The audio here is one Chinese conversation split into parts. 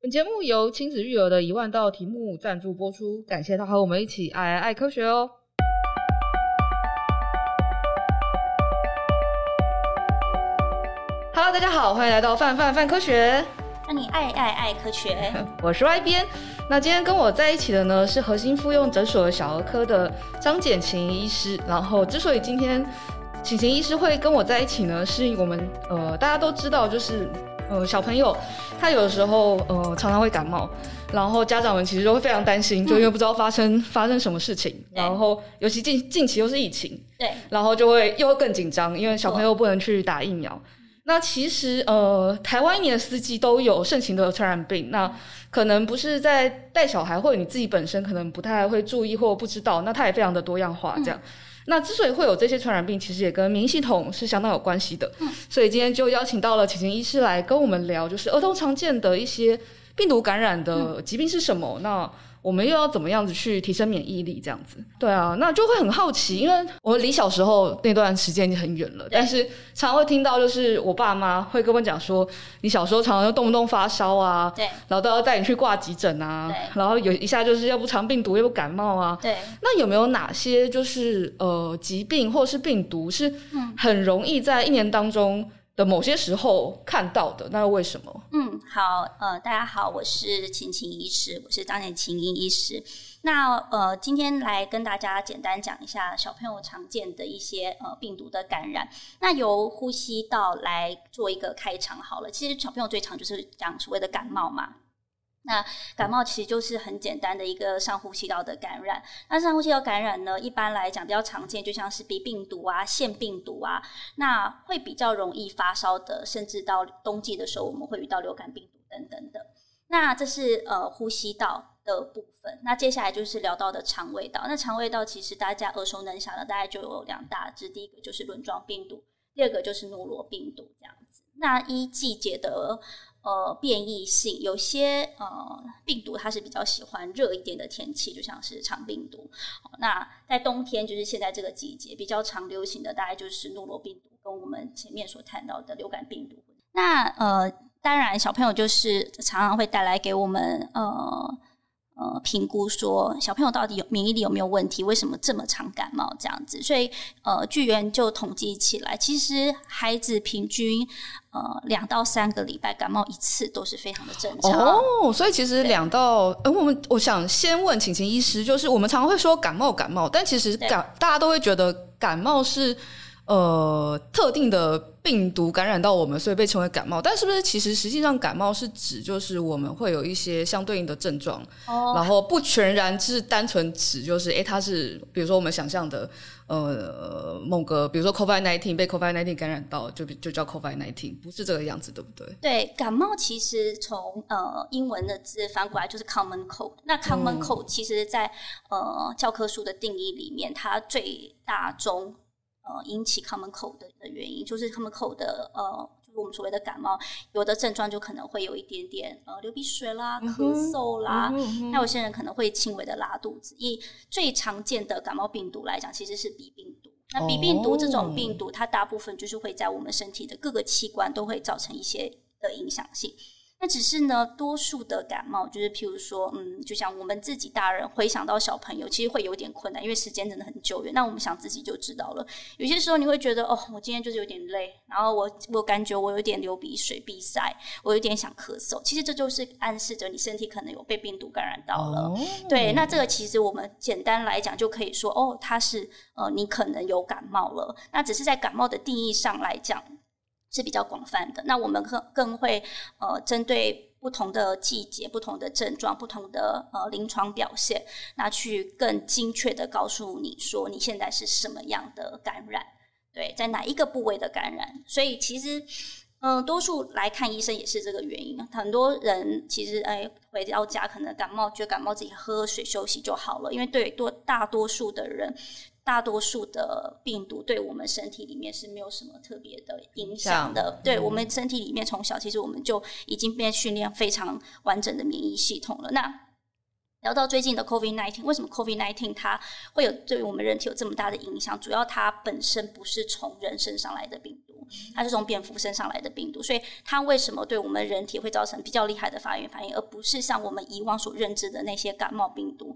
本节目由亲子育儿的一万道题目赞助播出，感谢他和我们一起爱爱爱科学哦。Hello，大家好，欢迎来到范范范科学，那你爱爱爱科学，我是 Y 编。那今天跟我在一起的呢是核心妇幼诊所的小儿科的张简晴医师。然后，之所以今天晴晴医师会跟我在一起呢，是我们呃大家都知道，就是。呃，小朋友他有时候呃常常会感冒，然后家长们其实都会非常担心，嗯、就因为不知道发生发生什么事情，然后尤其近近期又是疫情，对，然后就会又会更紧张，因为小朋友不能去打疫苗。那其实呃，台湾一年四季都有盛行的传染病，那可能不是在带小孩或者你自己本身可能不太会注意或不知道，那它也非常的多样化这样。嗯那之所以会有这些传染病，其实也跟免疫系统是相当有关系的。嗯，所以今天就邀请到了晴晴医师来跟我们聊，就是儿童常见的一些病毒感染的疾病是什么？嗯、那我们又要怎么样子去提升免疫力？这样子，对啊，那就会很好奇，因为我离小时候那段时间已经很远了，但是常常会听到，就是我爸妈会跟我讲说，你小时候常常就动不动发烧啊，对，然后都要带你去挂急诊啊，对，然后有一下就是要不肠病毒，要不感冒啊，对，那有没有哪些就是呃疾病或是病毒是很容易在一年当中的某些时候看到的，那为什么？嗯，好，呃，大家好，我是晴晴医师，我是张简晴医师。那呃，今天来跟大家简单讲一下小朋友常见的一些呃病毒的感染。那由呼吸道来做一个开场好了。其实小朋友最常就是讲所谓的感冒嘛。那感冒其实就是很简单的一个上呼吸道的感染。那上呼吸道感染呢，一般来讲比较常见，就像是鼻病毒啊、腺病毒啊，那会比较容易发烧的，甚至到冬季的时候，我们会遇到流感病毒等等的。那这是呃呼吸道的部分。那接下来就是聊到的肠胃道。那肠胃道其实大家耳熟能详的，大概就有两大支，第一个就是轮状病毒，第二个就是诺罗病毒这样子。那一季节的。呃，变异性有些呃病毒，它是比较喜欢热一点的天气，就像是肠病毒。那在冬天，就是现在这个季节比较常流行的，大概就是诺罗病毒跟我们前面所谈到的流感病毒。那呃，当然小朋友就是常常会带来给我们呃。呃，评估说小朋友到底有免疫力有没有问题？为什么这么常感冒这样子？所以呃，据研究统计起来，其实孩子平均呃两到三个礼拜感冒一次都是非常的正常。哦，所以其实两到呃，我们我想先问晴晴医师，就是我们常常会说感冒感冒，但其实感大家都会觉得感冒是。呃，特定的病毒感染到我们，所以被称为感冒。但是不是其实实际上感冒是指就是我们会有一些相对应的症状，哦、然后不全然是单纯指就是诶，它是比如说我们想象的呃某个比如说 COVID nineteen 被 COVID nineteen 感染到就就叫 COVID nineteen，不是这个样子，对不对？对，感冒其实从呃英文的字翻过来就是 common cold。那 common cold 其实在呃教科书的定义里面，它最大宗。呃，引起 common cold 的原因，就是 common cold 的呃，就是我们所谓的感冒，有的症状就可能会有一点点呃流鼻水啦、咳嗽啦，那、嗯、有些人可能会轻微的拉肚子。以最常见的感冒病毒来讲，其实是鼻病毒。那鼻病毒这种病毒，它大部分就是会在我们身体的各个器官都会造成一些的影响性。那只是呢，多数的感冒就是，譬如说，嗯，就像我们自己大人回想到小朋友，其实会有点困难，因为时间真的很久远。那我们想自己就知道了。有些时候你会觉得，哦，我今天就是有点累，然后我我感觉我有点流鼻水、鼻塞，我有点想咳嗽。其实这就是暗示着你身体可能有被病毒感染到了。Oh. 对，那这个其实我们简单来讲就可以说，哦，它是呃，你可能有感冒了。那只是在感冒的定义上来讲。是比较广泛的。那我们更更会呃，针对不同的季节、不同的症状、不同的呃临床表现，那去更精确的告诉你说你现在是什么样的感染，对，在哪一个部位的感染。所以其实嗯、多数来看医生也是这个原因。很多人其实哎回到家可能感冒，觉得感冒自己喝水休息就好了，因为对多大多数的人。大多数的病毒对我们身体里面是没有什么特别的影响的。嗯、对我们身体里面，从小其实我们就已经被训练非常完整的免疫系统了。那聊到最近的 COVID-19，为什么 COVID-19 它会有对我们人体有这么大的影响？主要它本身不是从人身上来的病毒，它是从蝙蝠身上来的病毒，所以它为什么对我们人体会造成比较厉害的发炎反应，而不是像我们以往所认知的那些感冒病毒？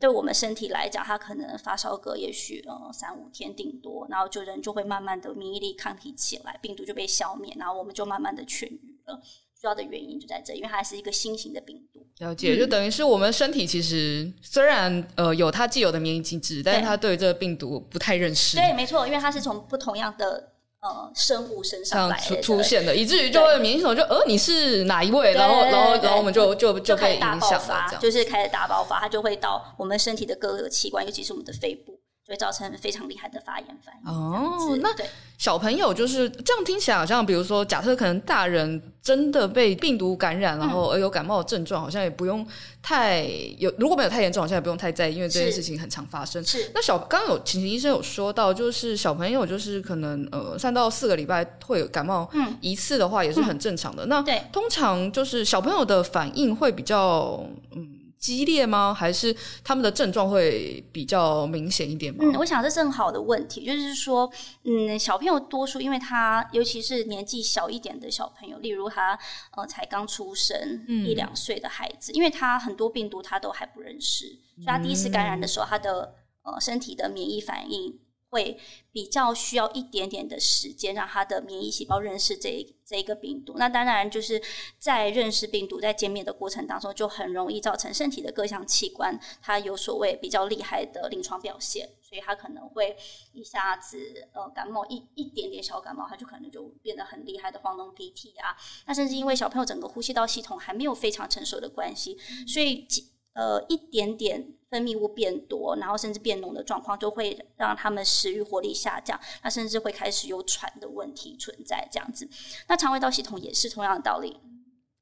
对我们身体来讲，它可能发烧个也许呃三五天顶多，然后就人就会慢慢的免疫力抗体起来，病毒就被消灭，然后我们就慢慢的痊愈了。主要的原因就在这，因为它是一个新型的病毒。了解，就等于是我们身体其实虽然呃有它既有的免疫机制，但是它对这个病毒不太认识。对，没错，因为它是从不同样的呃生物身上出出现的，以至于就会免疫系统就呃你是哪一位，然后然后然后我们就就就被影响了，就是开始大爆发，它就会到我们身体的各个器官，尤其是我们的肺部。会造成非常厉害的发炎反应。哦，那小朋友就是这样听起来，好像比如说，假设可能大人真的被病毒感染，然后而有感冒的症状，好像也不用太有，如果没有太严重，好像也不用太在意，因为这件事情很常发生。是。那小刚刚有晴晴医生有说到，就是小朋友就是可能呃三到四个礼拜会有感冒一次的话，也是很正常的。那对，通常就是小朋友的反应会比较嗯。激烈吗？还是他们的症状会比较明显一点吗？嗯，我想这是很好的问题，就是说，嗯，小朋友多数，因为他尤其是年纪小一点的小朋友，例如他呃才刚出生一两岁的孩子，嗯，因为他很多病毒他都还不认识，所以他第一次感染的时候，他的呃身体的免疫反应。会比较需要一点点的时间，让他的免疫细胞认识这一这一个病毒。那当然就是在认识病毒、在见面的过程当中，就很容易造成身体的各项器官它有所谓比较厉害的临床表现，所以他可能会一下子呃感冒一一点点小感冒，他就可能就变得很厉害的黄龙鼻涕啊。那甚至因为小朋友整个呼吸道系统还没有非常成熟的关系，所以呃一点点。分泌物变多，然后甚至变浓的状况，就会让他们食欲活力下降，那甚至会开始有喘的问题存在。这样子，那肠胃道系统也是同样的道理。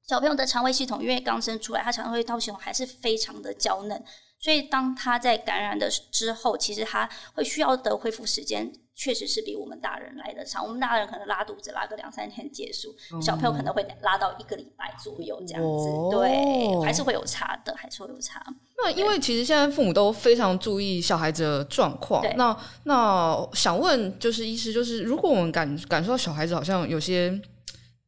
小朋友的肠胃系统因为刚生出来，他肠胃道系统还是非常的娇嫩，所以当他在感染的之后，其实他会需要的恢复时间。确实是比我们大人来的长。我们大人可能拉肚子拉个两三天结束，嗯，小朋友可能会拉到一个礼拜左右这样子，哦。对，还是会有差的，还是会有差。那因为其实现在父母都非常注意小孩子的状况。那那想问就是医师，就是如果我们感感受到小孩子好像有些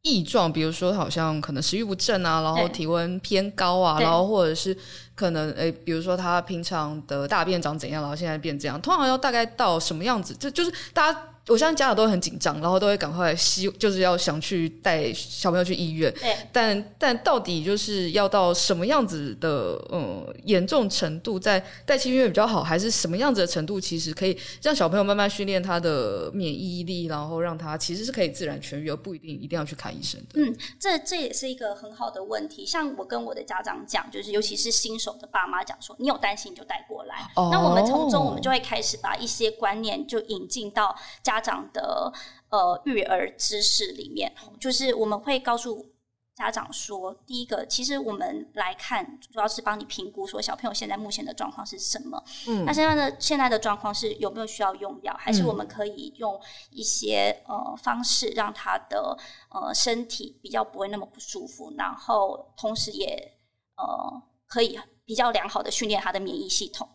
异状，比如说好像可能食欲不振啊，然后体温偏高啊，然后或者是。可能诶、比如说他平常的大便长怎样，然后现在变这样，通常要大概到什么样子？就就是大家。我相信家长都会很紧张，然后都会赶快希，就是要想去带小朋友去医院。对。但但到底就是要到什么样子的嗯严重程度，在带去医院比较好，还是什么样子的程度，其实可以让小朋友慢慢训练他的免疫力，然后让他其实是可以自然痊愈，而不一定一定要去看医生的。嗯，这这也是一个很好的问题。像我跟我的家长讲，就是尤其是新手的爸妈讲说，你有担心你就带过来。哦。那我们从中我们就会开始把一些观念就引进到家。家长的呃育儿知识里面，就是我们会告诉家长说，第一个，其实我们来看，主要是帮你评估说小朋友现在目前的状况是什么。嗯，那现在的现在的状况是有没有需要用药，还是我们可以用一些呃方式让他的呃身体比较不会那么不舒服，然后同时也呃可以比较良好的训练他的免疫系统。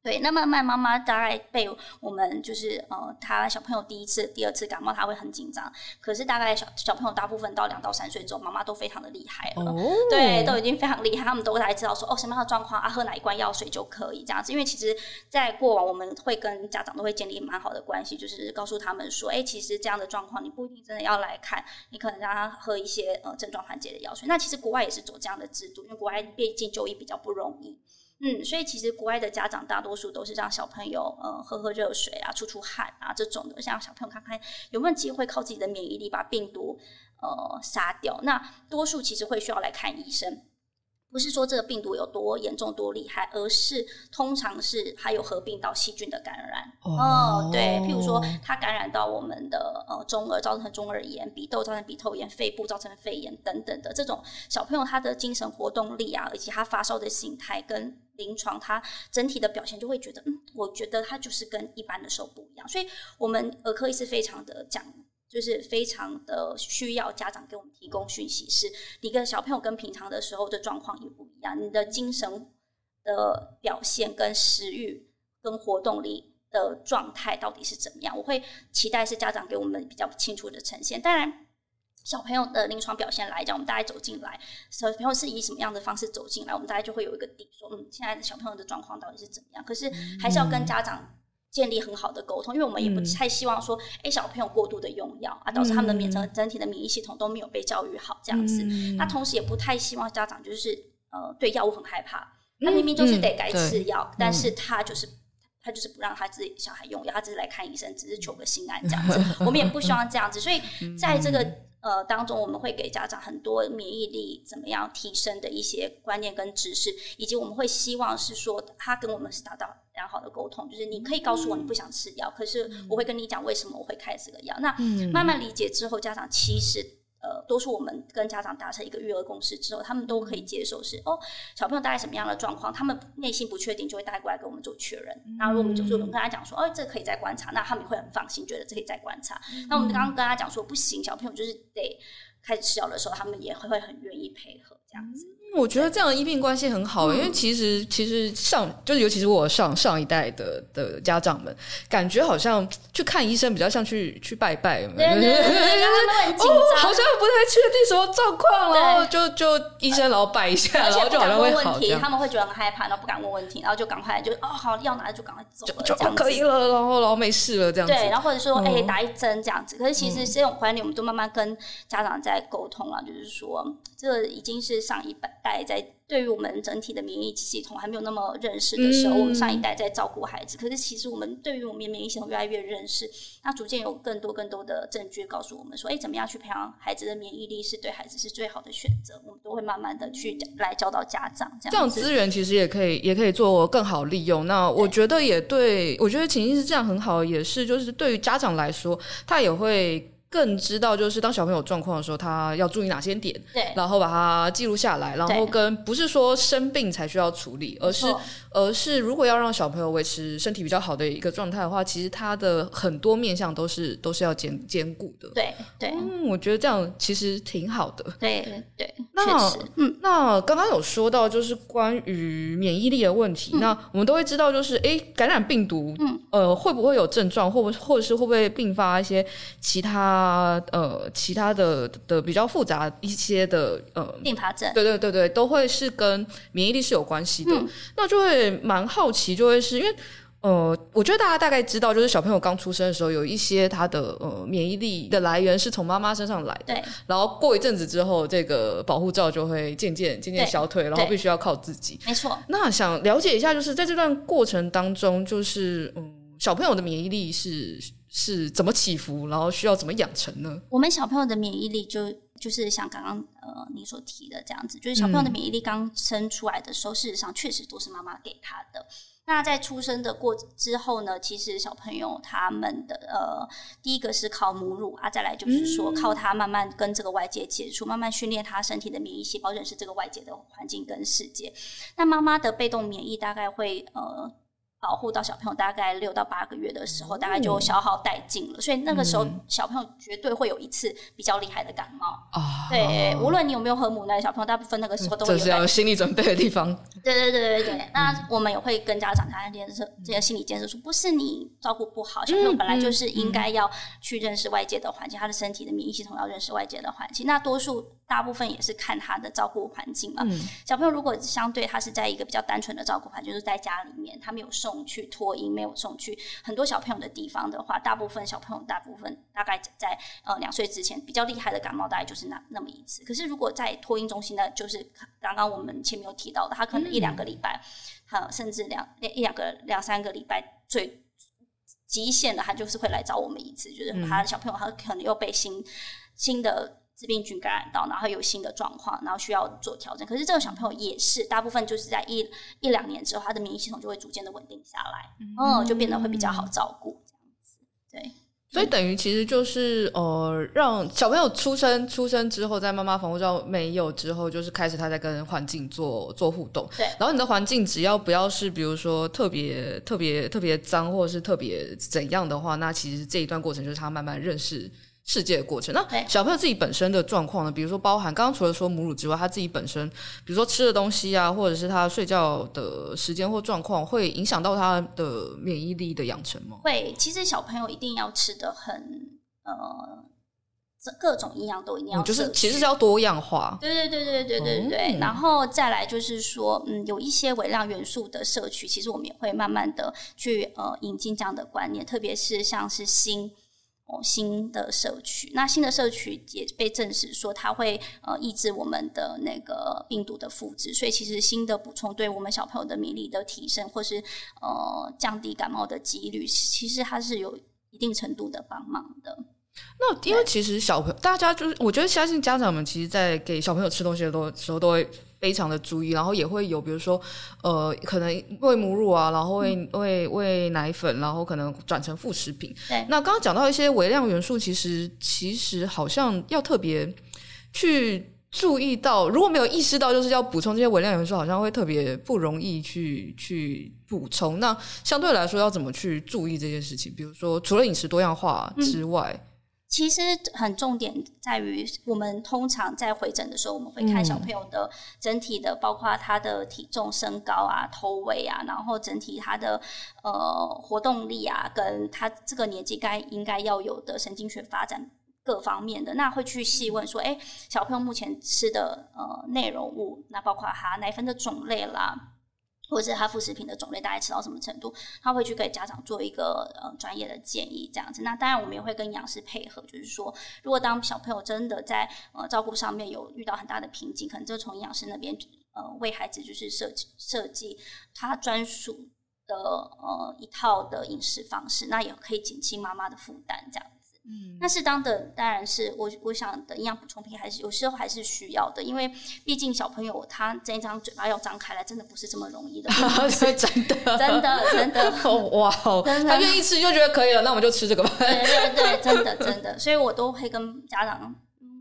对，那么慢妈妈大概被我们就是呃，他小朋友第一次、第二次感冒，他会很紧张。可是大概小小朋友大部分到两到三岁之后，妈妈都非常的厉害了，哦，对，都已经非常厉害，他们都大概知道说哦，什么样的状况啊，喝哪一罐药水就可以这样子。因为其实，在过往我们会跟家长都会建立蛮好的关系，就是告诉他们说，哎，其实这样的状况你不一定真的要来看，你可能让他喝一些呃症状缓解的药水。那其实国外也是走这样的制度，因为国外毕竟就医比较不容易。嗯，所以其实国外的家长大多数都是让小朋友呃喝喝热水啊、出出汗啊这种的，让小朋友看看有没有机会靠自己的免疫力把病毒呃杀掉。那多数其实会需要来看医生。不是说这个病毒有多严重、多厉害，而是通常是还有合并到细菌的感染。哦、oh. 对，譬如说它感染到我们的呃中耳，造成中耳炎；鼻窦造成鼻窦炎；肺部造成肺炎等等的这种小朋友，他的精神活动力啊，以及他发烧的形态跟临床他整体的表现，就会觉得嗯，我觉得他就是跟一般的时候不一样。所以我们儿科医师非常的讲。就是非常的需要家长给我们提供讯息，是你跟小朋友跟平常的时候的状况也不一样，你的精神的表现跟食欲跟活动力的状态到底是怎么样？我会期待是家长给我们比较清楚的呈现。当然，小朋友的临床表现来讲，我们大概走进来，小朋友是以什么样的方式走进来，我们大概就会有一个底，说嗯，现在的小朋友的状况到底是怎么样？可是还是要跟家长建立很好的沟通，因为我们也不太希望说，哎，小朋友过度的用药啊，导致他们的免整整体的免疫系统都没有被教育好这样子。那同时也不太希望家长就是。呃，对药物很害怕，他明明就是得该吃药，但是他就是、嗯、他就是不让他自己小孩用药，他只是来看医生，只是求个心安这样子。我们也不希望这样子，所以在这个呃当中，我们会给家长很多免疫力怎么样提升的一些观念跟知识，以及我们会希望是说他跟我们是达到良好的沟通，就是你可以告诉我你不想吃药，可是我会跟你讲为什么我会开这个药。那慢慢理解之后，家长其实。呃，多数我们跟家长达成一个育儿共识之后，他们都可以接受是哦，小朋友大概什么样的状况，他们内心不确定，就会带过来跟我们做确认。那、嗯、如果我们就是我们跟他讲说，哦，这可以再观察，那他们会很放心，觉得这可以再观察。嗯、那我们刚刚跟他讲说不行，小朋友就是得开始吃药的时候，他们也会会很愿意配合这样子。我觉得这样的医病关系很好，嗯、因为其实其实上就是尤其是我上上一代的的家长们，感觉好像去看医生比较像去去拜拜，好像不太确定什么状况，然后就就医生然后拜一下，然后就好像会好，他们会觉得很害怕，然后不敢问问题，然后就赶快就哦好药拿了就赶快走了，就就可以了，然后然后没事了这样子，对，然后或者说哎、欸、打一针这样子，可是其实这种观念我们都慢慢跟家长在沟通了，就是说这个已经是上一代在。对于我们整体的免疫系统还没有那么认识的时候，嗯、我们上一代在照顾孩子。可是其实我们对于我们免疫系统越来越认识，那逐渐有更多更多的证据告诉我们说，哎，怎么样去培养孩子的免疫力是对孩子是最好的选择。我们都会慢慢的去来教导家长，这样这样资源其实也可以也可以做更好利用。那我觉得也对，对我觉得情境是这样很好，也是就是对于家长来说，他也会。更知道就是当小朋友状况的时候，他要注意哪些点，对，然后把它记录下来，然后跟不是说生病才需要处理，而是而是如果要让小朋友维持身体比较好的一个状态的话，其实他的很多面向都是都是要兼兼顾的，对对，嗯，我觉得这样其实挺好的，对对，那，嗯，那刚刚有说到就是关于免疫力的问题，嗯、那我们都会知道就是哎，感染病毒，嗯，呃，会不会有症状，或不或者是会不会并发一些其他。啊，呃，其他的的比较复杂一些的，呃，并发症，对对对对，都会是跟免疫力是有关系的。嗯、那就会蛮好奇，就会是因为，呃，我觉得大家大概知道，就是小朋友刚出生的时候，有一些他的呃免疫力的来源是从妈妈身上来的，对。然后过一阵子之后，这个保护罩就会渐渐渐渐消退，然后必须要靠自己。没错。那想了解一下，就是在这段过程当中，就是嗯，小朋友的免疫力是。是怎么起伏，然后需要怎么养成呢？我们小朋友的免疫力就就是像刚刚呃你所提的这样子，就是小朋友的免疫力刚生出来的时候，嗯、事实上确实都是妈妈给他的。那在出生的过之后呢，其实小朋友他们的呃第一个是靠母乳啊，再来就是说靠他慢慢跟这个外界接触，嗯、慢慢训练他身体的免疫细胞认识这个外界的环境跟世界。那妈妈的被动免疫大概会呃。保护到小朋友大概六到八个月的时候，大概就消耗殆尽了。所以那个时候，小朋友绝对会有一次比较厉害的感冒。啊，对，无论你有没有喝母奶，小朋友大部分那个时候都会有。这是要有心理准备的地方。对对对对对。那我们也会跟家长谈建设这些心理建设，说不是你照顾不好，小朋友本来就是应该要去认识外界的环境，他的身体的免疫系统要认识外界的环境。那多数。大部分也是看他的照顾环境嘛。嗯、小朋友如果相对他是在一个比较单纯的照顾环境，就是在家里面，他没有送去托婴，没有送去很多小朋友的地方的话，大部分小朋友大部分大概在呃两岁之前比较厉害的感冒，大概就是那那么一次。可是如果在托婴中心呢，就是刚刚我们前面有提到的，他可能一两个礼拜，好、嗯，甚至两一两个两三个礼拜，最极限的他就是会来找我们一次，就是他的小朋友他可能又被新新的。致病菌感染到，然后有新的状况，然后需要做调整。可是这个小朋友也是，大部分就是在一一两年之后，他的免疫系统就会逐渐的稳定下来，嗯，嗯，就变得会比较好照顾这样子。对，所以等于其实就是呃，让小朋友出生出生之后，在妈妈防护罩没有之后，就是开始他在跟环境做做互动。对，然后你的环境只要不要是比如说特别特别特别脏，或者是特别怎样的话，那其实这一段过程就是他慢慢认识。世界的过程。那小朋友自己本身的状况呢？比如说，包含刚刚除了说母乳之外，他自己本身，比如说吃的东西啊，或者是他睡觉的时间或状况，会影响到他的免疫力的养成吗？会，其实小朋友一定要吃的很呃，各种营养都一定要、嗯，就是其实是要多样化。对对对对对对对。嗯、然后再来就是说，嗯，有一些微量元素的摄取，其实我们也会慢慢的去呃引进这样的观念，特别是像是锌。哦，新的社区，那新的社区也被证实说它会呃抑制我们的那个病毒的复制，所以其实新的补充对我们小朋友的免疫力的提升，或是呃降低感冒的几率，其实它是有一定程度的帮忙的。那因为其实小朋友，大家就是我觉得相信家长们，其实，在给小朋友吃东西的时候，都会非常的注意，然后也会有比如说，呃，可能喂母乳啊，然后喂喂喂奶粉，然后可能转成副食品。对。那刚刚讲到一些微量元素，其实其实好像要特别去注意到，如果没有意识到就是要补充这些微量元素，好像会特别不容易去去补充。那相对来说，要怎么去注意这件事情？比如说，除了饮食多样化之外。嗯其实很重点在于，我们通常在回诊的时候，我们会看小朋友的整体的，包括他的体重、身高啊、头围啊，然后整体他的呃活动力啊，跟他这个年纪该应该要有的神经学发展各方面的，那会去细问说，哎，小朋友目前吃的呃内容物，那包括他奶粉的种类啦。或者是他副食品的种类大概吃到什么程度，他会去给家长做一个呃专业的建议这样子。那当然我们也会跟营养师配合，就是说如果当小朋友真的在呃照顾上面有遇到很大的瓶颈，可能就从营养师那边呃为孩子就是设计设计他专属的呃一套的饮食方式，那也可以减轻妈妈的负担这样。嗯，那适当的当然是我我想的营养补充品还是有时候还是需要的，因为毕竟小朋友他这一张嘴巴要张开来，真的不是这么容易的。真的，真的，真的，哇，他愿意吃就觉得可以了，那我们就吃这个吧。对对对，真的真的，所以我都会跟家长。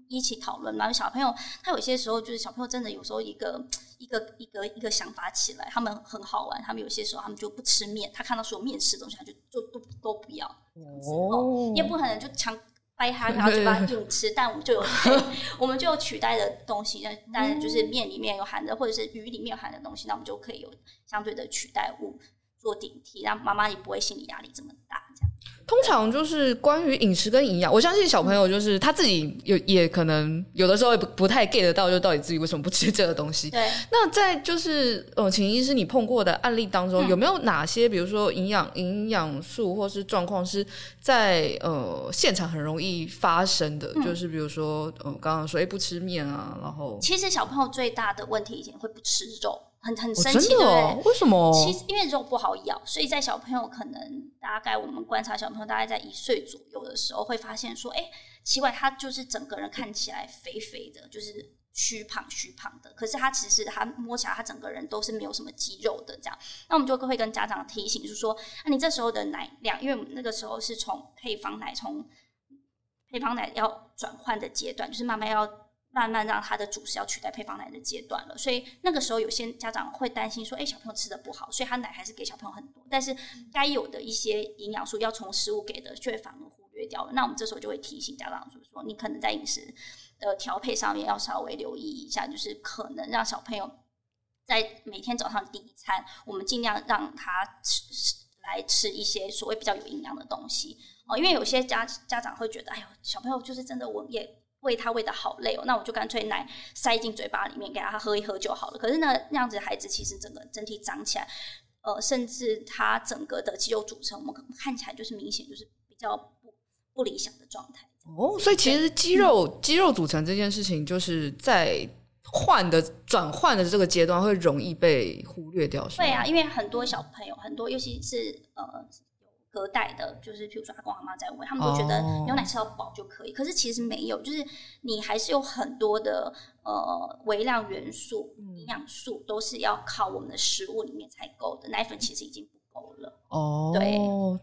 一起讨论，然后小朋友他有些时候就是小朋友真的有时候一个一个一个一个想法起来，他们很好玩，他们有些时候他们就不吃面，他看到所有面食的东西，他就就都都不要。哦，也不可能就强掰他，然后就把它硬吃，但我们就有 我们就有取代的东西，但是就是面里面有含的，或者是鱼里面有含的东西，那我们就可以有相对的取代物做顶替，让妈妈也不会心理压力这么大。通常就是关于饮食跟营养，我相信小朋友就是他自己有也可能有的时候也不不太 get 得到，就到底自己为什么不吃这个东西。对。那在就是呃，请医师你碰过的案例当中，嗯、有没有哪些比如说营养营养素或是状况是在呃现场很容易发生的？嗯、就是比如说呃，刚刚说哎不吃面啊，然后其实小朋友最大的问题以前会不吃肉。很很神奇，对不对？哦？为什么？其实因为肉不好咬，所以在小朋友可能大概我们观察小朋友大概在一岁左右的时候，会发现说，哎，奇怪，他就是整个人看起来肥肥的，就是虚胖虚胖的。可是他其实他摸起来，他整个人都是没有什么肌肉的这样。那我们就会跟家长提醒，就是说，那你这时候的奶量，因为那个时候是从配方奶从配方奶要转换的阶段，就是慢慢要。慢慢让他的主食要取代配方奶的阶段了，所以那个时候有些家长会担心说：“哎，小朋友吃的不好，所以他奶还是给小朋友很多，但是该有的一些营养素要从食物给的，却反而忽略掉了。”那我们这时候就会提醒家长说：“说你可能在饮食的调配上面要稍微留意一下，就是可能让小朋友在每天早上第一餐，我们尽量让他吃来吃一些所谓比较有营养的东西哦，因为有些家家长会觉得：哎呦，小朋友就是真的我也。”喂他喂的好累哦，那我就干脆奶塞进嘴巴里面给他喝一喝就好了。可是呢，那样子孩子其实整个整体长起来，呃，甚至他整个的肌肉组成，我们看起来就是明显就是比较不不理想的状态。哦，所以其实肌肉、嗯、肌肉组成这件事情，就是在换的转换的这个阶段会容易被忽略掉。对啊，因为很多小朋友，很多尤其是呃。隔代的，就是譬如说阿公阿妈在喂，他们都觉得牛奶吃到饱就可以，可是其实没有，就是你还是有很多的呃微量元素、营养素都是要靠我们的食物里面才够的，奶粉其实已经不够了。哦，对，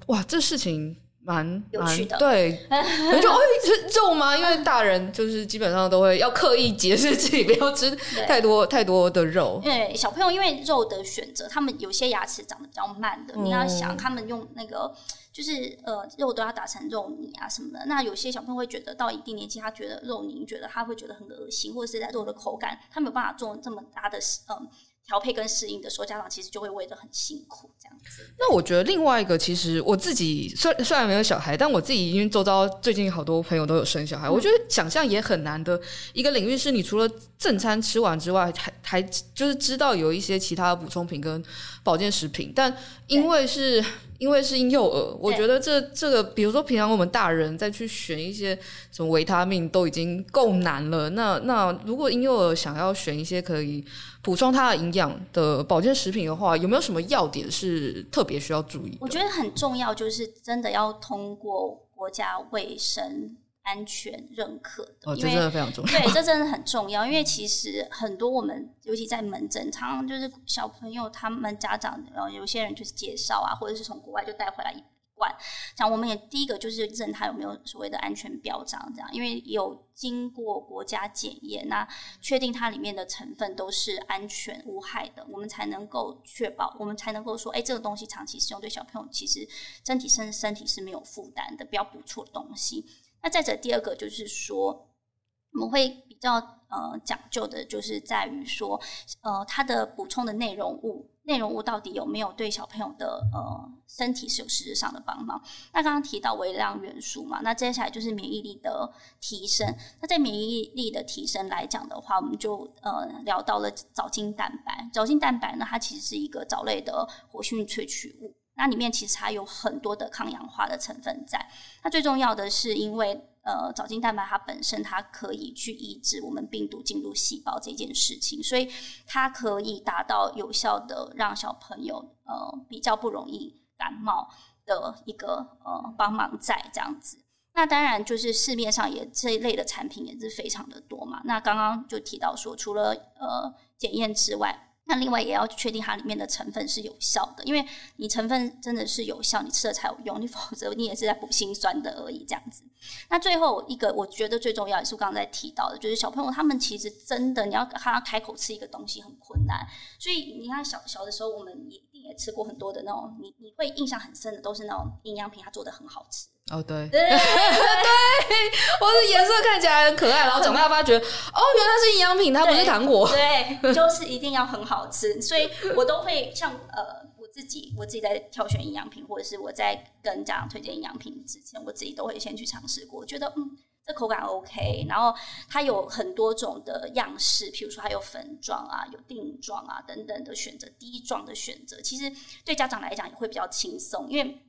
哇，这事情蛮有趣的，对，我就哦是肉吗？因为大人就是基本上都会要刻意解释自己不要吃太多太多的肉。对，小朋友因为肉的选择，他们有些牙齿长得比较慢的，嗯、你要想他们用那个就是呃肉都要打成肉泥啊什么的。那有些小朋友会觉得到一定年纪，他觉得肉泥觉得他会觉得很恶心，或者是在肉的口感，他没有办法做这么大的嗯。调配跟适应的时候，家长其实就会喂得很辛苦，这样子。那我觉得另外一个，其实我自己虽虽然没有小孩，但我自己因为周遭最近好多朋友都有生小孩，嗯、我觉得想象也很难的一个领域是，你除了正餐吃完之外，还还就是知道有一些其他的补充品跟保健食品，但因为是。因为是婴幼儿，我觉得这这个，比如说平常我们大人再去选一些什么维他命都已经够难了。那那如果婴幼儿想要选一些可以补充他的营养的保健食品的话，有没有什么要点是特别需要注意？我觉得很重要，就是真的要通过国家卫生。安全认可的，哦，这真的非常重要。对，这真的很重要，因为其实很多我们，尤其在门诊，常常就是小朋友他们家长，然后有些人就是介绍啊，或者是从国外就带回来一罐。像我们也第一个就是认他有没有所谓的安全标章，这样，因为有经过国家检验，那确定它里面的成分都是安全无害的，我们才能够确保，我们才能够说，哎，这个东西长期使用对小朋友其实身体身身体是没有负担的，不要补错东西。那再者，第二个就是说，我们会比较呃讲究的，就是在于说，呃，它的补充的内容物，内容物到底有没有对小朋友的呃身体是有实质上的帮忙？那刚刚提到微量元素嘛，那接下来就是免疫力的提升。那在免疫力的提升来讲的话，我们就呃聊到了藻精蛋白。藻精蛋白呢，它其实是一个藻类的活性萃取物。那里面其实还有很多的抗氧化的成分在。那最重要的是，因为呃，藻精蛋白它本身它可以去抑制我们病毒进入细胞这件事情，所以它可以达到有效的让小朋友呃比较不容易感冒的一个呃帮忙在这样子。那当然就是市面上也这一类的产品也是非常的多嘛。那刚刚就提到说，除了呃检验之外。那另外也要确定它里面的成分是有效的，因为你成分真的是有效，你吃了才有用，你否则你也是在补心酸的而已，这样子。那最后一个我觉得最重要也是刚才提到的，就是小朋友他们其实真的你要他开口吃一个东西很困难，所以你看小小的时候我们也也吃过很多的那种，你你会印象很深的都是那种营养品，它做的很好吃。哦，对，对，对，对，或者颜色看起来很可爱，然后长大发觉，哦，原来是营养品，它不是糖果。对，对，就是一定要很好吃，所以我都会像呃，我自己，我自己在挑选营养品，或者是我在跟家长推荐营养品之前，我自己都会先去尝试过，觉得嗯，这口感 OK，然后它有很多种的样式，譬如说它有粉状啊，有定状啊等等的选择，滴状的选择，其实对家长来讲也会比较轻松，因为。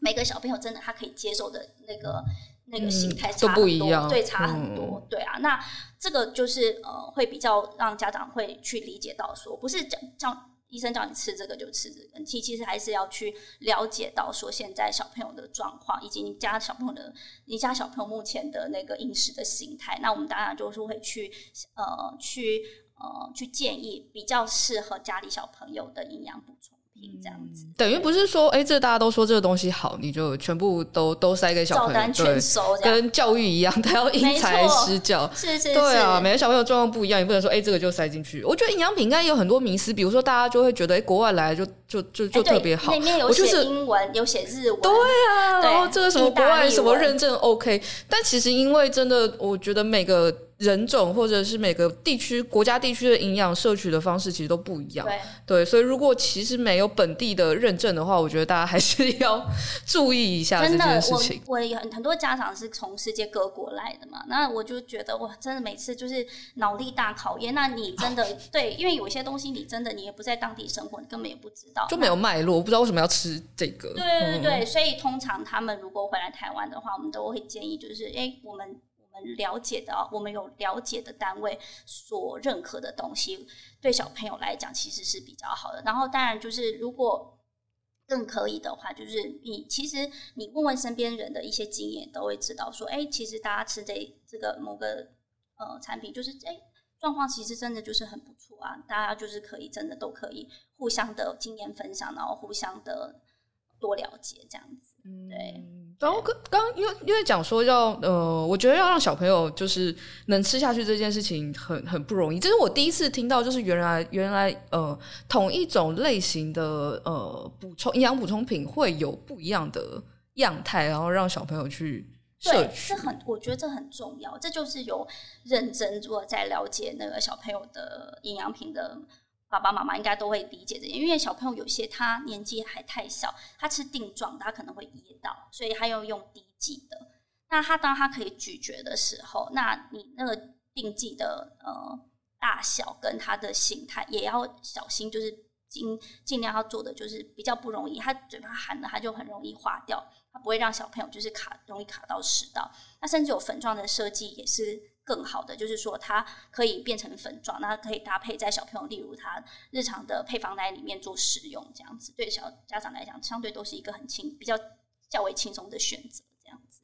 每个小朋友真的他可以接受的那个那个形态差很多，嗯，都不一样，对，差很多，嗯，对啊。那这个就是呃，会比较让家长会去理解到说，不是叫叫医生叫你吃这个就吃这个，其其实还是要去了解到说现在小朋友的状况，以及你家小朋友的你家小朋友目前的那个饮食的形态。那我们当然就是会去呃去呃去建议比较适合家里小朋友的营养补充。这样子，等于不是说，哎、欸，这大家都说这个东西好，你就全部都都塞给小朋友，全收对，跟教育一样，他要因材施教，是是是，对啊，每个小朋友状况不一样，你不能说，哎、欸，这个就塞进去。我觉得营养品应该有很多迷思，比如说大家就会觉得，哎、欸，国外来就就就就特别好，里面有写英文，有写日文，对啊，然后这个什么国外什么认证 OK，但其实因为真的，我觉得每个。人种或者是每个地区、国家地区的营养摄取的方式其实都不一样，对，对，所以如果其实没有本地的认证的话，我觉得大家还是要注意一下这件事情。我有很很多家长是从世界各国来的嘛，那我就觉得哇，真的每次就是脑力大考验。那你真的对，因为有些东西你真的你也不在当地生活，你根本也不知道，就没有脉络，我不知道为什么要吃这个。对对对对，嗯，所以通常他们如果回来台湾的话，我们都会建议就是，哎、欸，我们。了解的，我们有了解的单位所认可的东西，对小朋友来讲其实是比较好的。然后，当然就是如果更可以的话，就是你其实你问问身边人的一些经验，都会知道说，哎，其实大家吃这这个某个呃产品，就是哎状况其实真的就是很不错啊。大家就是可以真的都可以互相的经验分享，然后互相的多了解这样子，对。然后刚刚因为因为讲说要呃，我觉得要让小朋友就是能吃下去这件事情很很不容易。这是我第一次听到，就是原来原来呃同一种类型的呃补充营养补充品会有不一样的样态，然后让小朋友去摄取。对，这很我觉得这很重要。这就是有认真做在了解那个小朋友的营养品的。爸爸妈妈应该都会理解这些，因为小朋友有些他年纪还太小，他吃定状，他可能会噎到，所以他要用滴剂的。那他当他可以咀嚼的时候，那你那个定剂的呃大小跟它的形态也要小心，就是尽尽量要做的就是比较不容易，他嘴巴含的他就很容易化掉，他不会让小朋友就是卡容易卡到食道。那甚至有粉状的设计也是。更好的就是说，它可以变成粉状，那可以搭配在小朋友，例如他日常的配方奶里面做使用，这样子对小家长来讲，相对都是一个很轻、比较较为轻松的选择。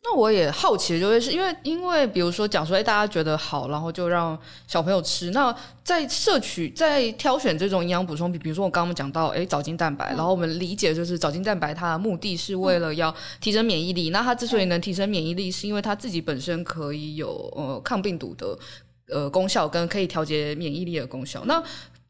那我也好奇，就会是因为因为比如说讲说，哎，大家觉得好，然后就让小朋友吃。那在摄取、在挑选这种营养补充品，比如说我刚刚讲到，哎，藻精蛋白，嗯、然后我们理解就是藻精蛋白它的目的是为了要提升免疫力。嗯、那它之所以能提升免疫力，是因为它自己本身可以有呃抗病毒的呃功效，跟可以调节免疫力的功效。那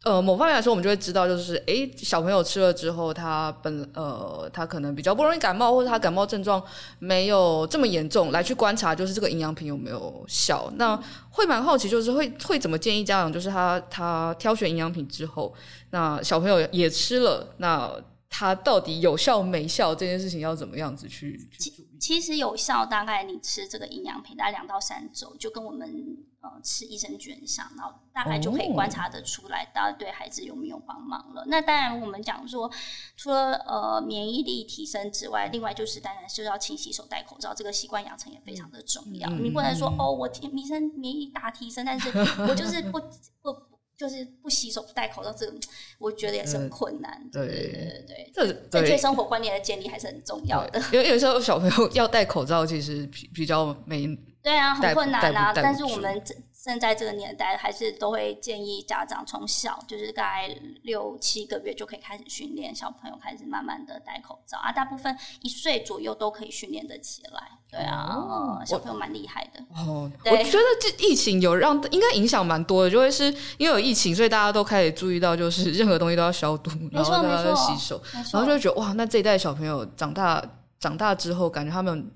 呃，某方面来说，我们就会知道，就是诶，小朋友吃了之后，他本呃，他可能比较不容易感冒，或者他感冒症状没有这么严重，来去观察，就是这个营养品有没有效。那会蛮好奇，就是会会怎么建议家长，就是他他挑选营养品之后，那小朋友也吃了，那他到底有效没效这件事情要怎么样子去？去其实有效，大概你吃这个营养品大概两到三周，就跟我们。呃，吃益生菌像，然后大概就可以观察得出来，大概对孩子有没有帮忙了。Oh. 那当然，我们讲说，除了呃免疫力提升之外，另外就是当然是要勤洗手、戴口罩，这个习惯养成也非常的重要。Mm hmm. 你不能说哦，我提提升免疫力大提升，但是 我就是不不就是不洗手、不戴口罩，这个 我觉得也是很困难。嗯、对对对对，这正确生活观念的建立还是很重要的。因为有时候小朋友 要戴口罩，其实比比较没。对啊，很困难啊！但是我们现在这个年代，还是都会建议家长从小，就是大概六七个月就可以开始训练小朋友，开始慢慢的戴口罩啊。大部分一岁左右都可以训练得起来。对啊，哦、小朋友蛮厉害的。哦，我觉得这疫情有让应该影响蛮多的，就会是因为有疫情，所以大家都开始注意到，就是 任何东西都要消毒，然后都要洗手，然后就会觉得哇，那这一代小朋友长大长大之后，感觉他们，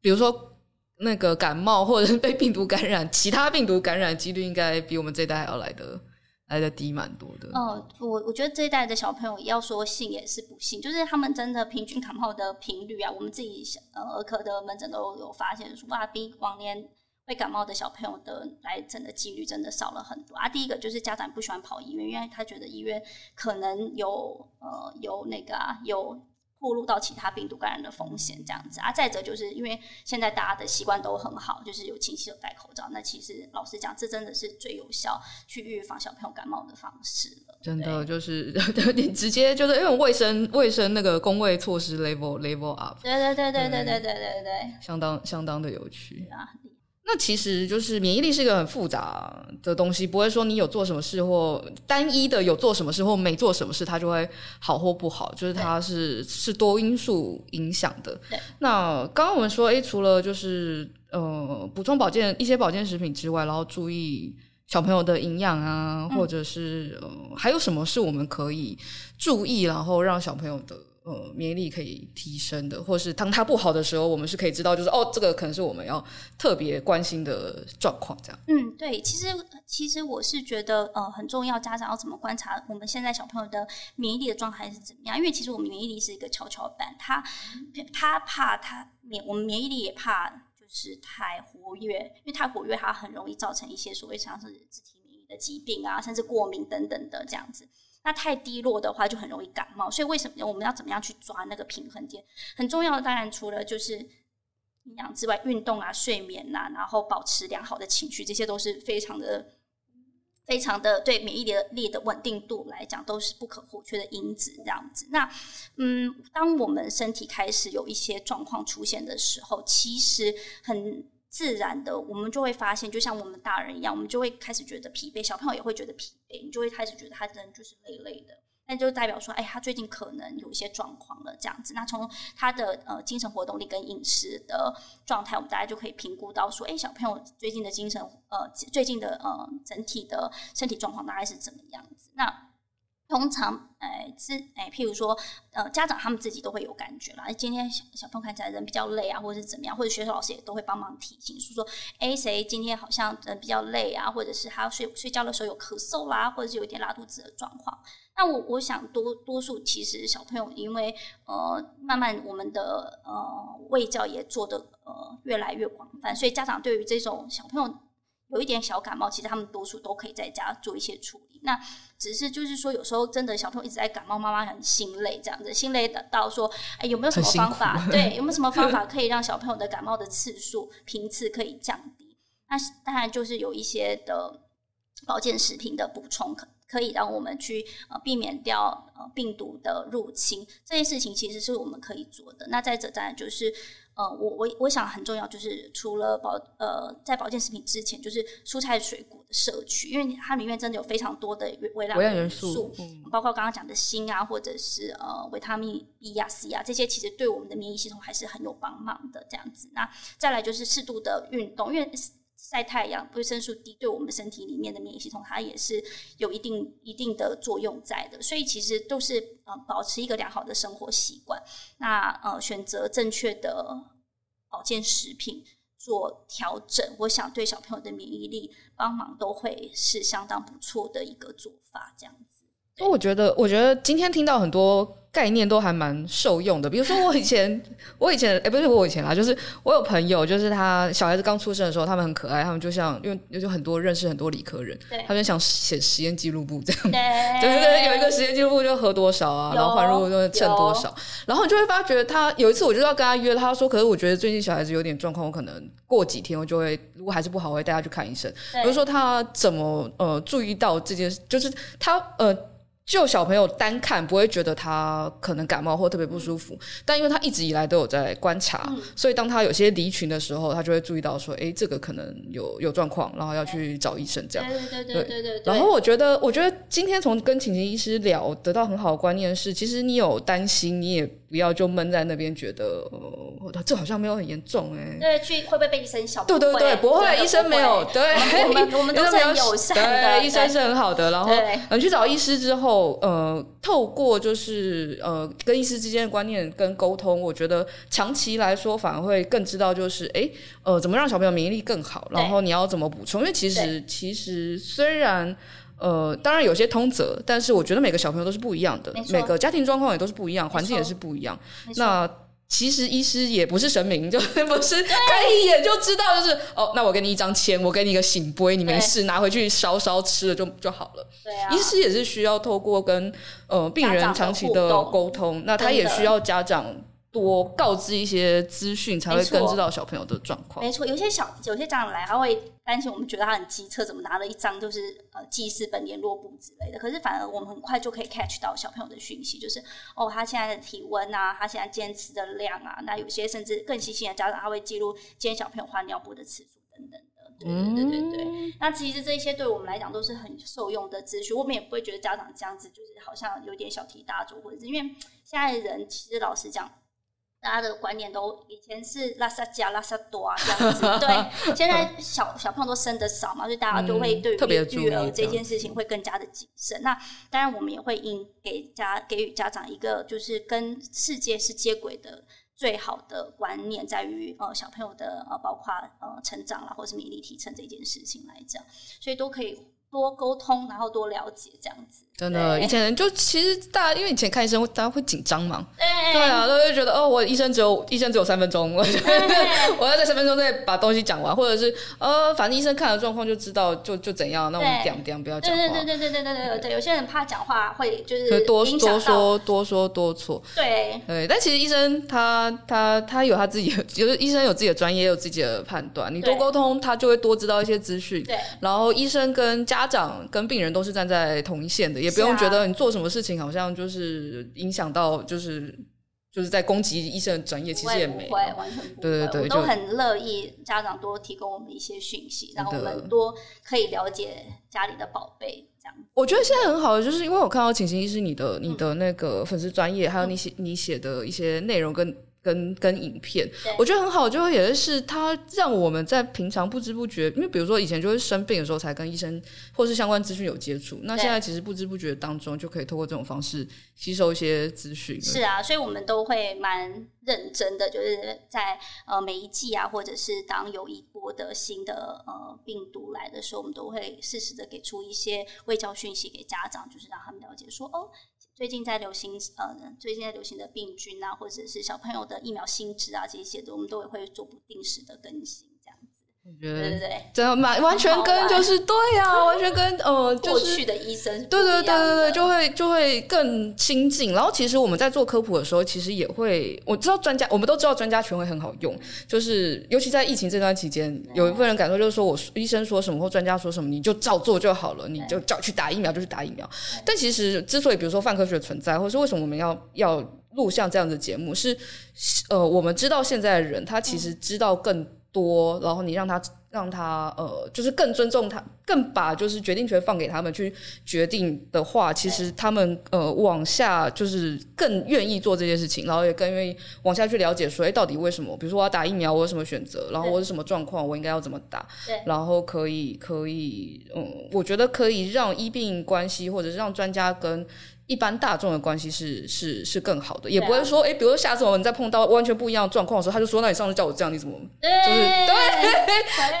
比如说。那个感冒或者是被病毒感染，其他病毒感染几率应该比我们这一代还要来得来得低蛮多的。哦，我我觉得这一代的小朋友要说幸也是不幸，就是他们真的平均感冒的频率啊，我们自己呃儿科的门诊都有发现说，哇，比往年会感冒的小朋友的来诊的几率真的少了很多啊。第一个就是家长不喜欢跑医院，因为他觉得医院可能有呃有那个啊有。暴露到其他病毒感染的风险，这样子啊。再者，就是因为现在大家的习惯都很好，就是有勤洗手、戴口罩。那其实老实讲，这真的是最有效去预防小朋友感冒的方式了。真的就是 你直接就是因为卫生卫生那个工卫措施 level level up。对对对对对对对对对，相当相当的有趣啊。那其实就是免疫力是一个很复杂的东西，不会说你有做什么事或单一的有做什么事或没做什么事，它就会好或不好，就是它是是多因素影响的。那刚刚我们说，哎，除了就是呃补充保健一些保健食品之外，然后注意小朋友的营养啊，或者是呃还有什么是我们可以注意，然后让小朋友的。呃，免疫力可以提升的，或是当他不好的时候，我们是可以知道，就是哦，这个可能是我们要特别关心的状况，这样。嗯，对，其实其实我是觉得，呃，很重要，家长要怎么观察我们现在小朋友的免疫力的状态是怎么样？因为其实我们免疫力是一个跷跷板，他他怕他免，我们免疫力也怕就是太活跃，因为太活跃，它很容易造成一些所谓像是自体免疫的疾病啊，甚至过敏等等的这样子。那太低落的话，就很容易感冒。所以为什么我们要怎么样去抓那个平衡点？很重要的，当然除了就是营养之外，运动啊、睡眠呐、啊，然后保持良好的情绪，这些都是非常的、非常的对免疫力的稳定度来讲，都是不可或缺的因子。这样子，那嗯，当我们身体开始有一些状况出现的时候，其实很。自然的，我们就会发现，就像我们大人一样，我们就会开始觉得疲惫，小朋友也会觉得疲惫，你就会开始觉得他人就是累累的。那就代表说，哎，他最近可能有一些状况了，这样子。那从他的呃精神活动力跟饮食的状态，我们大家就可以评估到说，哎，小朋友最近的精神呃最近的呃整体的身体状况大概是怎么样子？那。通常，哎，是哎，譬如说，呃，家长他们自己都会有感觉啦。今天小小朋友看起来人比较累啊，或者是怎么样，或者学校老师也都会帮忙提醒，说说，哎，谁今天好像人比较累啊，或者是他睡睡觉的时候有咳嗽啦，或者是有点拉肚子的状况。那我我想多多数其实小朋友因为呃，慢慢我们的呃卫教也做得呃越来越广泛，所以家长对于这种小朋友有一点小感冒，其实他们多数都可以在家做一些处理。那只是就是说，有时候真的小朋友一直在感冒，妈妈很心累，这样子心累的到说，哎，有没有什么方法？对，有没有什么方法可以让小朋友的感冒的次数频次可以降低？那当然就是有一些的保健食品的补充，可可以让我们去呃避免掉呃病毒的入侵。这些事情其实是我们可以做的。那再者当然就是。呃，我我我想很重要，就是除了保呃，在保健食品之前，就是蔬菜水果的摄取，因为它里面真的有非常多的微量元素，嗯、包括刚刚讲的锌啊，或者是呃维他命 B 啊、C 啊，这些其实对我们的免疫系统还是很有帮忙的。这样子，那再来就是适度的运动，因为。晒太阳，维生素 D 对我们身体里面的免疫系统，它也是有一定一定的作用在的。所以其实都是呃保持一个良好的生活习惯，那呃选择正确的保健食品做调整，我想对小朋友的免疫力帮忙都会是相当不错的一个做法，这样子。那我觉得，我觉得今天听到很多。概念都还蛮受用的，比如说我以前，我以前，哎、欸，不是我以前啦，就是我有朋友，就是他小孩子刚出生的时候，他们很可爱，他们就像因为就很多认识很多理科人，他们想写实验记录簿这样，对。对对，有一个实验记录簿就喝多少啊，然后环入就称多少，然后你就会发觉他有一次我就要跟他约，他说，可是我觉得最近小孩子有点状况，我可能过几天我就会，如果还是不好，我会带他去看医生。比如说他怎么呃注意到这件事，就是他呃。就小朋友单看不会觉得他可能感冒或特别不舒服，但因为他一直以来都有在观察，嗯、所以当他有些离群的时候，他就会注意到说，哎、欸，这个可能有有状况，然后要去找医生这样。对对对对对对。然后我觉得，我觉得今天从跟晴晴医师聊，得到很好的观念是，其实你有担心，你也不要就闷在那边，觉得呃，这好像没有很严重哎、欸。对，去会不会被医生笑？对对对，不会，医生没有。对，我们我们都是很友善的，对，医生是很好的。然后你去找医师之后。呃，透过就是呃，跟医师之间的观念跟沟通，我觉得长期来说反而会更知道，就是哎，呃，怎么让小朋友免疫力更好，然后你要怎么补充？因为其实其实虽然呃，当然有些通则，但是我觉得每个小朋友都是不一样的，每个家庭状况也都是不一样，环境也是不一样。那其实医师也不是神明，就不是看一眼就知道，就是哦，那我给你一张签，我给你一个醒杯，你没事拿回去烧烧吃了就就好了。对啊，医师也是需要透过跟呃病人长期的沟通，那他也需要家长。多告知一些资讯，才会更知道小朋友的状况。没错，有些小有些家长来，他会担心我们觉得他很机车，怎么拿了一张就是呃记事本、联络簿之类的。可是反而我们很快就可以 catch 到小朋友的讯息，就是哦，他现在的体温啊，他现在坚持的量啊。那有些甚至更细心的家长，他会记录今天小朋友换尿布的次数等等的。对对对对对。嗯、那其实这些对我们来讲都是很受用的资讯，我们也不会觉得家长这样子就是好像有点小题大做，或者是因为现在的人其实老实讲。大家的观念都以前是拉萨加拉萨多啊这样子，对，现在小小朋友都生的少嘛，所以大家都会对于育儿这件事情会更加的谨慎。那当然，我们也会应给家给予家长一个就是跟世界是接轨的最好的观念，在于呃小朋友的呃包括呃成长啦，或是免疫力提升这件事情来讲，所以都可以多沟通，然后多了解这样子。真的，以前人就其实大家因为以前看医生，大家会紧张嘛，对啊，都会觉得哦，我医生只有医生只有三分钟，我我要在三分钟内把东西讲完，或者是呃，反正医生看了状况就知道就就怎样，那我们讲讲不要讲话。对对对对对对对对，有些人怕讲话会就是多多说多说多错。对对，但其实医生他他他有他自己的，就是医生有自己的专业，有自己的判断。你多沟通，他就会多知道一些资讯。对，然后医生跟家长跟病人都是站在同一线的。也不用觉得你做什么事情好像就是影响到，就是就是在攻击医生的专业，其实也没不会，完全不会。对对对，我都很乐意家长多提供我们一些讯息，让我们多可以了解家里的宝贝。这样，我觉得现在很好的，就是因为我看到晴晴医师你的你的那个粉丝专业，还有你写你写的一些内容跟。跟跟影片，我觉得很好，就也是它让我们在平常不知不觉，因为比如说以前就是生病的时候才跟医生或是相关资讯有接触，那现在其实不知不觉当中就可以透过这种方式吸收一些资讯。是啊，所以我们都会蛮认真的，就是在呃每一季啊，或者是当有一波的新的呃病毒来的时候，我们都会适时的给出一些卫教讯息给家长，就是让他们了解说哦。最近在流行呃，最近在流行的病菌啊，或者是小朋友的疫苗新制啊，这些的我们都会做不定时的更新，对对对，真的完完全跟就是对呀、啊，完全跟 呃、就是、过去的医生对对对对对，就会就会更亲近。然后其实我们在做科普的时候，其实也会我知道专家，我们都知道专家权威很好用，就是尤其在疫情这段期间，有一部分人感受就是说我医生说什么或专家说什么，你就照做就好了，你就照去打疫苗就去打疫苗。但其实之所以比如说泛科学存在，或是为什么我们要要录像这样的节目，是呃我们知道现在的人他其实知道更多，然后你让他。让他呃，就是更尊重他，更把就是决定权放给他们去决定的话，其实他们呃往下就是更愿意做这件事情，然后也更愿意往下去了解说，哎，到底为什么？比如说我要打疫苗，我有什么选择？然后我是什么状况？我应该要怎么打？对，然后可以可以，嗯，我觉得可以让医病关系，或者是让专家跟。一般大众的关系是是是更好的，也不会说，哎、欸，比如说下次我们再碰到完全不一样的状况的时候，他就说，那你上次叫我这样，你怎么就是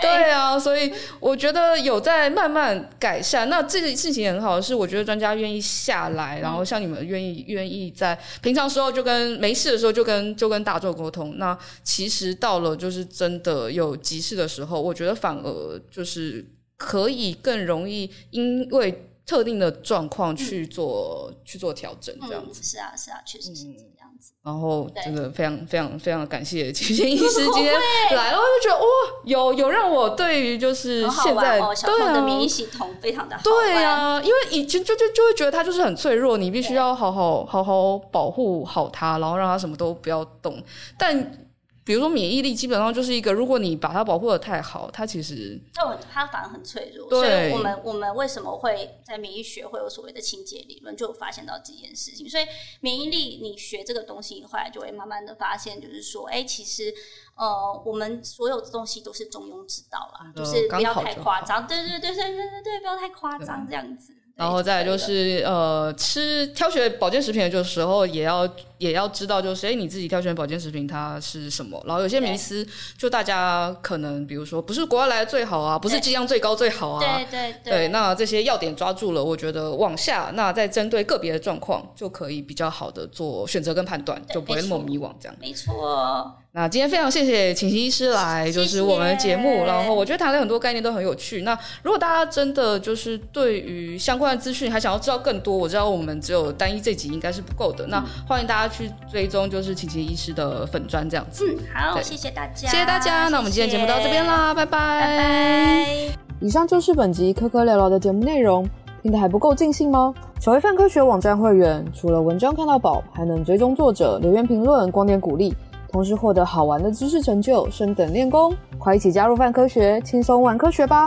对对啊？所以我觉得有在慢慢改善。那这个事情也很好是，我觉得专家愿意下来，然后像你们愿意愿意在平常时候就跟没事的时候就跟就跟大众沟通。那其实到了就是真的有急事的时候，我觉得反而就是可以更容易，因为。特定的状况去做、嗯、去做调整，这样子、嗯、是啊是啊，确实是这样子。然后真的非常非常非常感谢晴晴医师 今天来了，我就觉得哇，有有让我对于就是现在哦，小朋友的免疫系统非常的好。对啊，因为以前就就就会觉得他就是很脆弱，你必须要好好好好保护好他，然后让他什么都不要动，但。比如说免疫力基本上就是一个，如果你把它保护的太好，它其实哦，它反而很脆弱。所以我们我们为什么会在免疫学会有所谓的清洁理论，就发现到这件事情。所以免疫力，你学这个东西，后来就会慢慢的发现，就是说，哎、欸，其实呃，我们所有的东西都是中庸之道啦，就是不要太夸张。对对对对对对对，不要太夸张这样子。然后再来就是呃，吃挑选保健食品的时候，也要也要知道，就是哎，你自己挑选保健食品它是什么。然后有些迷思，就大家可能比如说，不是国外来的最好啊，不是剂量最高最好啊。对对对。对，那这些要点抓住了，我觉得往下，那再针对个别的状况，就可以比较好的做选择跟判断，就不会那么迷惘这样。没错。那今天非常谢谢晴晴医师来，就是我们的节目，然后我觉得谈了很多概念都很有趣。那如果大家真的就是对于相关的资讯还想要知道更多，我知道我们只有单一这集应该是不够的。那欢迎大家去追踪，就是晴晴医师的粉专这样子。嗯，好，谢谢大家，谢谢大家。那我们今天节目到这边啦，拜拜，拜拜。以上就是本集科科聊聊的节目内容，听得还不够尽兴吗？成为泛科学网站会员，除了文章看到宝，还能追踪作者、留言评论、光点鼓励。同时获得好玩的知识成就，升等练功，快一起加入泛科学，轻松玩科学吧！